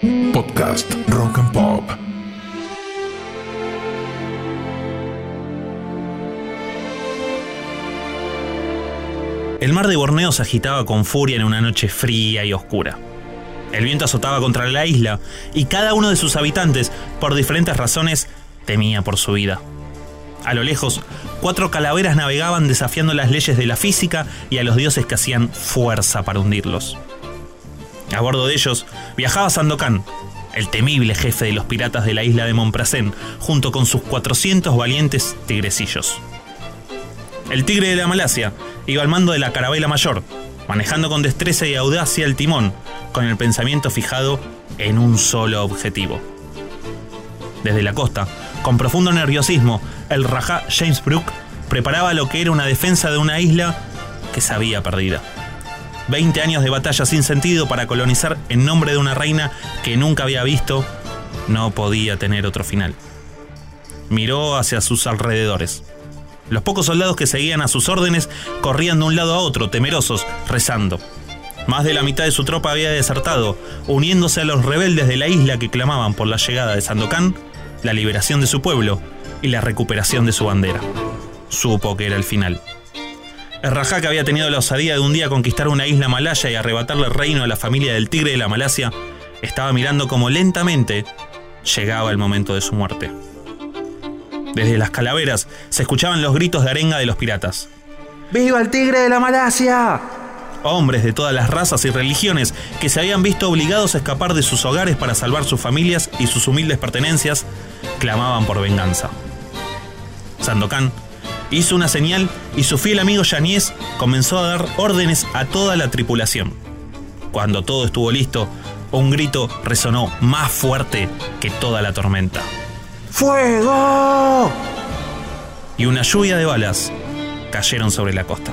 Podcast Rock and Pop. El mar de Borneo se agitaba con furia en una noche fría y oscura. El viento azotaba contra la isla y cada uno de sus habitantes, por diferentes razones, temía por su vida. A lo lejos, cuatro calaveras navegaban desafiando las leyes de la física y a los dioses que hacían fuerza para hundirlos. A bordo de ellos viajaba Sandokan, el temible jefe de los piratas de la isla de Montprasén, junto con sus 400 valientes tigrecillos. El tigre de la Malasia iba al mando de la carabela mayor, manejando con destreza y audacia el timón, con el pensamiento fijado en un solo objetivo. Desde la costa, con profundo nerviosismo, el Rajá James Brooke preparaba lo que era una defensa de una isla que se había perdida. Veinte años de batalla sin sentido para colonizar en nombre de una reina que nunca había visto, no podía tener otro final. Miró hacia sus alrededores. Los pocos soldados que seguían a sus órdenes corrían de un lado a otro, temerosos, rezando. Más de la mitad de su tropa había desertado, uniéndose a los rebeldes de la isla que clamaban por la llegada de Sandokan, la liberación de su pueblo y la recuperación de su bandera. Supo que era el final. El Rajá que había tenido la osadía de un día conquistar una isla malaya y arrebatarle el reino a la familia del tigre de la Malasia, estaba mirando como lentamente llegaba el momento de su muerte. Desde las calaveras se escuchaban los gritos de arenga de los piratas. ¡Viva el tigre de la Malasia! Hombres de todas las razas y religiones que se habían visto obligados a escapar de sus hogares para salvar sus familias y sus humildes pertenencias, clamaban por venganza. Sandokan hizo una señal y su fiel amigo Yanies comenzó a dar órdenes a toda la tripulación. Cuando todo estuvo listo, un grito resonó más fuerte que toda la tormenta. ¡Fuego! Y una lluvia de balas cayeron sobre la costa.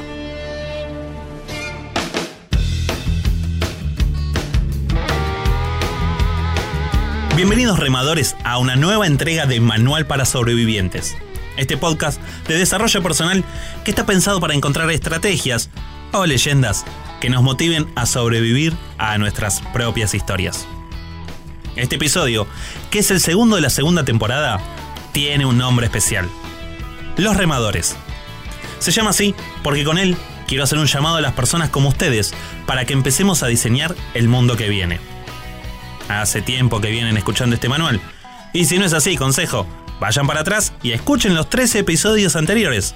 Bienvenidos remadores a una nueva entrega de Manual para Sobrevivientes. Este podcast de desarrollo personal que está pensado para encontrar estrategias o leyendas que nos motiven a sobrevivir a nuestras propias historias. Este episodio, que es el segundo de la segunda temporada, tiene un nombre especial. Los remadores. Se llama así porque con él quiero hacer un llamado a las personas como ustedes para que empecemos a diseñar el mundo que viene. Hace tiempo que vienen escuchando este manual. Y si no es así, consejo, vayan para atrás y escuchen los 13 episodios anteriores,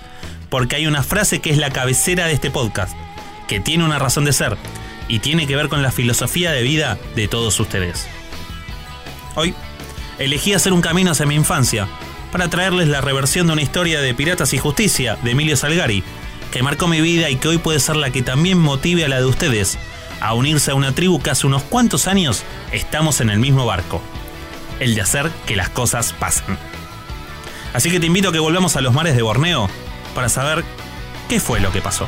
porque hay una frase que es la cabecera de este podcast, que tiene una razón de ser y tiene que ver con la filosofía de vida de todos ustedes. Hoy elegí hacer un camino hacia mi infancia para traerles la reversión de una historia de Piratas y Justicia de Emilio Salgari, que marcó mi vida y que hoy puede ser la que también motive a la de ustedes a unirse a una tribu que hace unos cuantos años estamos en el mismo barco, el de hacer que las cosas pasen. Así que te invito a que volvamos a los mares de Borneo para saber qué fue lo que pasó.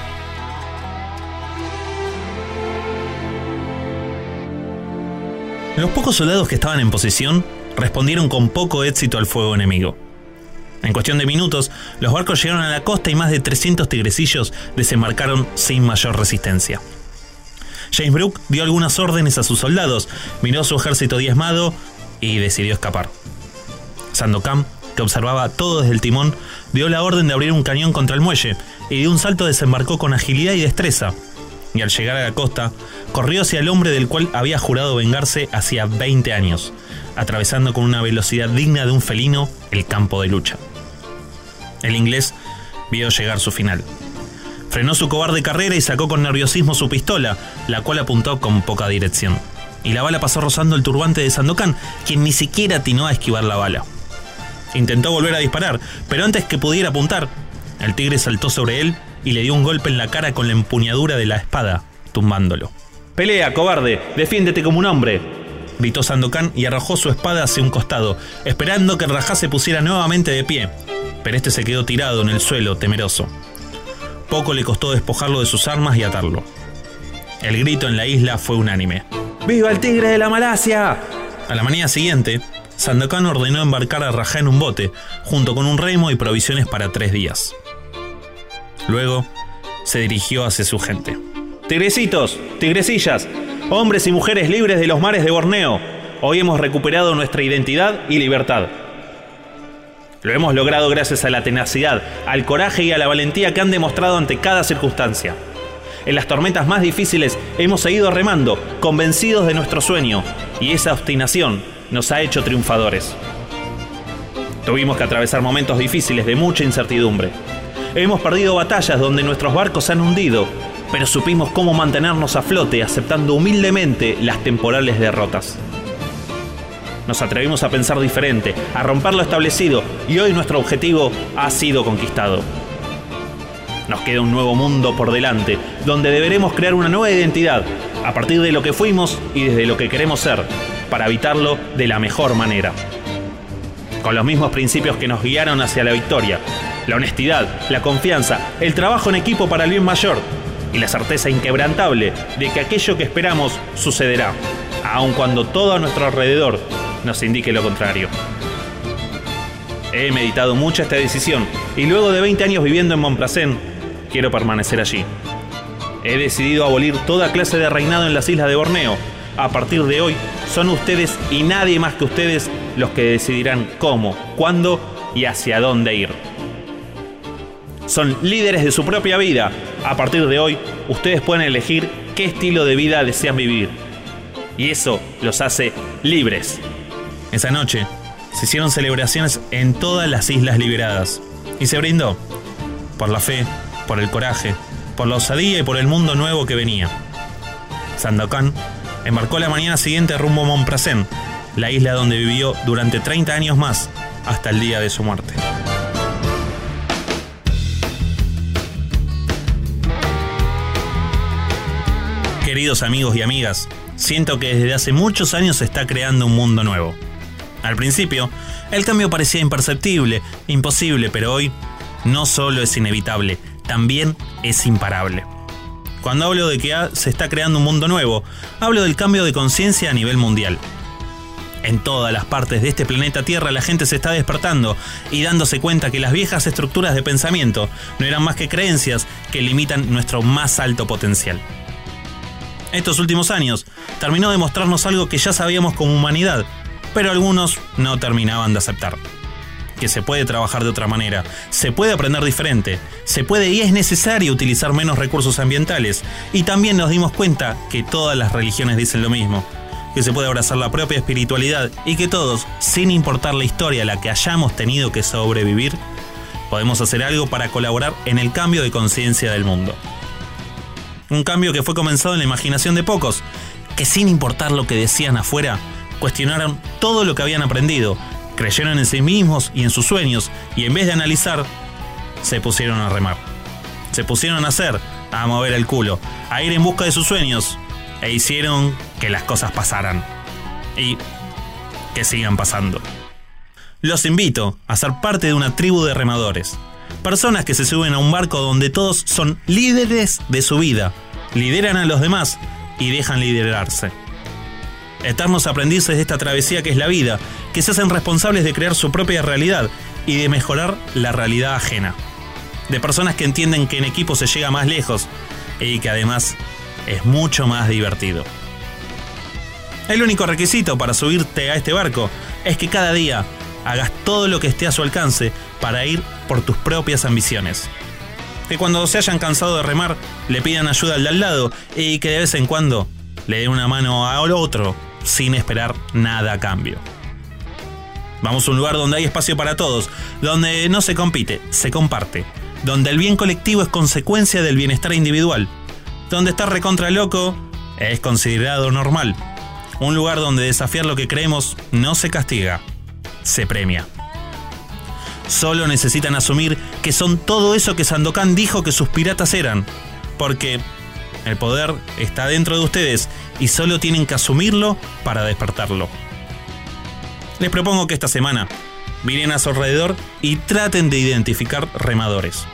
Los pocos soldados que estaban en posición respondieron con poco éxito al fuego enemigo. En cuestión de minutos, los barcos llegaron a la costa y más de 300 tigrecillos desembarcaron sin mayor resistencia. James Brooke dio algunas órdenes a sus soldados, miró su ejército diezmado y decidió escapar. Sandokan, que observaba todo desde el timón, dio la orden de abrir un cañón contra el muelle y de un salto desembarcó con agilidad y destreza. Y al llegar a la costa, corrió hacia el hombre del cual había jurado vengarse hacía 20 años, atravesando con una velocidad digna de un felino el campo de lucha. El inglés vio llegar su final. Frenó su cobarde carrera y sacó con nerviosismo su pistola, la cual apuntó con poca dirección. Y la bala pasó rozando el turbante de Sandokan, quien ni siquiera atinó a esquivar la bala. Intentó volver a disparar, pero antes que pudiera apuntar, el tigre saltó sobre él y le dio un golpe en la cara con la empuñadura de la espada, tumbándolo. Pelea, cobarde, defiéndete como un hombre, gritó Sandokan y arrojó su espada hacia un costado, esperando que el Rajá se pusiera nuevamente de pie, pero este se quedó tirado en el suelo, temeroso. Poco le costó despojarlo de sus armas y atarlo. El grito en la isla fue unánime. ¡Viva el tigre de la Malasia! A la mañana siguiente, Sandokan ordenó embarcar a Rajá en un bote, junto con un remo y provisiones para tres días. Luego, se dirigió hacia su gente. Tigrecitos, tigrecillas, hombres y mujeres libres de los mares de Borneo, hoy hemos recuperado nuestra identidad y libertad. Lo hemos logrado gracias a la tenacidad, al coraje y a la valentía que han demostrado ante cada circunstancia. En las tormentas más difíciles hemos seguido remando, convencidos de nuestro sueño, y esa obstinación nos ha hecho triunfadores. Tuvimos que atravesar momentos difíciles de mucha incertidumbre. Hemos perdido batallas donde nuestros barcos se han hundido, pero supimos cómo mantenernos a flote aceptando humildemente las temporales derrotas. Nos atrevimos a pensar diferente, a romper lo establecido y hoy nuestro objetivo ha sido conquistado. Nos queda un nuevo mundo por delante, donde deberemos crear una nueva identidad, a partir de lo que fuimos y desde lo que queremos ser, para habitarlo de la mejor manera. Con los mismos principios que nos guiaron hacia la victoria, la honestidad, la confianza, el trabajo en equipo para el bien mayor y la certeza inquebrantable de que aquello que esperamos sucederá, aun cuando todo a nuestro alrededor nos indique lo contrario. He meditado mucho esta decisión y luego de 20 años viviendo en Montplacén, quiero permanecer allí. He decidido abolir toda clase de reinado en las islas de Borneo. A partir de hoy, son ustedes y nadie más que ustedes los que decidirán cómo, cuándo y hacia dónde ir. Son líderes de su propia vida. A partir de hoy, ustedes pueden elegir qué estilo de vida desean vivir. Y eso los hace libres. Esa noche se hicieron celebraciones en todas las islas liberadas y se brindó por la fe, por el coraje, por la osadía y por el mundo nuevo que venía. Sandokan embarcó la mañana siguiente rumbo a la isla donde vivió durante 30 años más, hasta el día de su muerte. Queridos amigos y amigas, siento que desde hace muchos años se está creando un mundo nuevo. Al principio, el cambio parecía imperceptible, imposible, pero hoy no solo es inevitable, también es imparable. Cuando hablo de que se está creando un mundo nuevo, hablo del cambio de conciencia a nivel mundial. En todas las partes de este planeta Tierra la gente se está despertando y dándose cuenta que las viejas estructuras de pensamiento no eran más que creencias que limitan nuestro más alto potencial. Estos últimos años terminó de mostrarnos algo que ya sabíamos como humanidad, pero algunos no terminaban de aceptar. Que se puede trabajar de otra manera, se puede aprender diferente, se puede y es necesario utilizar menos recursos ambientales, y también nos dimos cuenta que todas las religiones dicen lo mismo, que se puede abrazar la propia espiritualidad y que todos, sin importar la historia a la que hayamos tenido que sobrevivir, podemos hacer algo para colaborar en el cambio de conciencia del mundo. Un cambio que fue comenzado en la imaginación de pocos, que sin importar lo que decían afuera, cuestionaron todo lo que habían aprendido, creyeron en sí mismos y en sus sueños, y en vez de analizar, se pusieron a remar. Se pusieron a hacer, a mover el culo, a ir en busca de sus sueños, e hicieron que las cosas pasaran. Y que sigan pasando. Los invito a ser parte de una tribu de remadores. Personas que se suben a un barco donde todos son líderes de su vida, lideran a los demás y dejan liderarse eternos aprendices de esta travesía que es la vida, que se hacen responsables de crear su propia realidad y de mejorar la realidad ajena. De personas que entienden que en equipo se llega más lejos y que además es mucho más divertido. El único requisito para subirte a este barco es que cada día hagas todo lo que esté a su alcance para ir por tus propias ambiciones. Que cuando se hayan cansado de remar le pidan ayuda al de al lado y que de vez en cuando le den una mano al otro sin esperar nada a cambio. Vamos a un lugar donde hay espacio para todos, donde no se compite, se comparte, donde el bien colectivo es consecuencia del bienestar individual, donde estar recontra loco es considerado normal, un lugar donde desafiar lo que creemos no se castiga, se premia. Solo necesitan asumir que son todo eso que Sandokan dijo que sus piratas eran, porque el poder está dentro de ustedes y solo tienen que asumirlo para despertarlo. Les propongo que esta semana miren a su alrededor y traten de identificar remadores.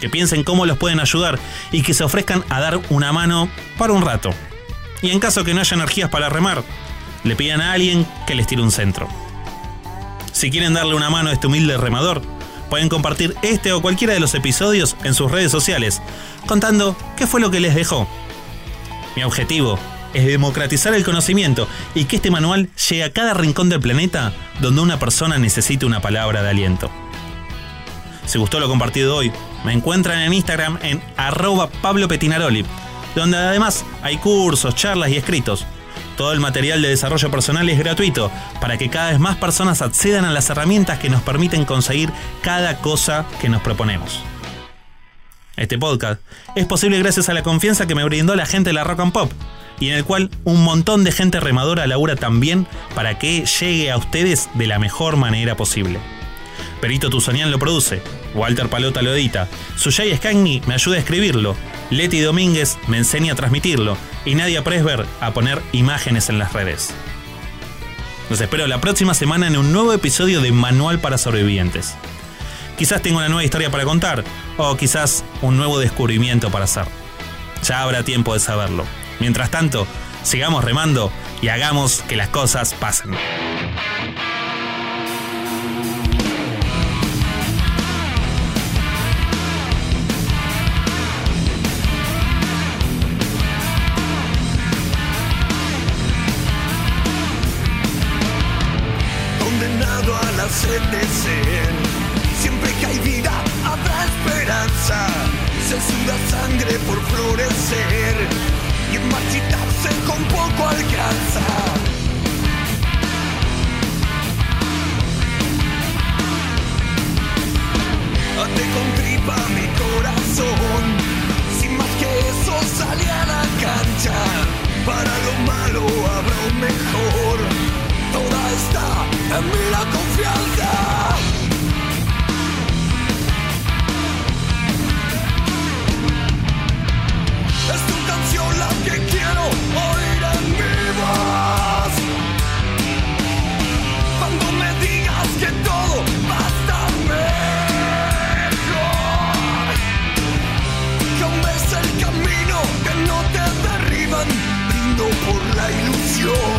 Que piensen cómo los pueden ayudar y que se ofrezcan a dar una mano para un rato. Y en caso que no haya energías para remar, le pidan a alguien que les tire un centro. Si quieren darle una mano a este humilde remador, pueden compartir este o cualquiera de los episodios en sus redes sociales, contando qué fue lo que les dejó. Mi objetivo es democratizar el conocimiento y que este manual llegue a cada rincón del planeta donde una persona necesite una palabra de aliento. Si gustó lo compartido hoy, me encuentran en Instagram en arroba Pablo Petinaroli, donde además hay cursos, charlas y escritos. Todo el material de desarrollo personal es gratuito para que cada vez más personas accedan a las herramientas que nos permiten conseguir cada cosa que nos proponemos. Este podcast es posible gracias a la confianza que me brindó la gente de la Rock and Pop y en el cual un montón de gente remadora labura también para que llegue a ustedes de la mejor manera posible. Perito Tuzanian lo produce, Walter Palota lo edita, Suyay Scagni me ayuda a escribirlo, Leti Domínguez me enseña a transmitirlo y Nadia Presber a poner imágenes en las redes. Los espero la próxima semana en un nuevo episodio de Manual para Sobrevivientes. Quizás tenga una nueva historia para contar o quizás un nuevo descubrimiento para hacer. Ya habrá tiempo de saberlo. Mientras tanto, sigamos remando y hagamos que las cosas pasen. Condenado a la sed de ser. Siempre que hay vida habrá esperanza. Se suda sangre por florecer y marchitarse con poco alcanza. Ate con tripa mi corazón. Sin más que eso salí a la cancha. Para lo malo habrá un mejor. Toda está en mí la you.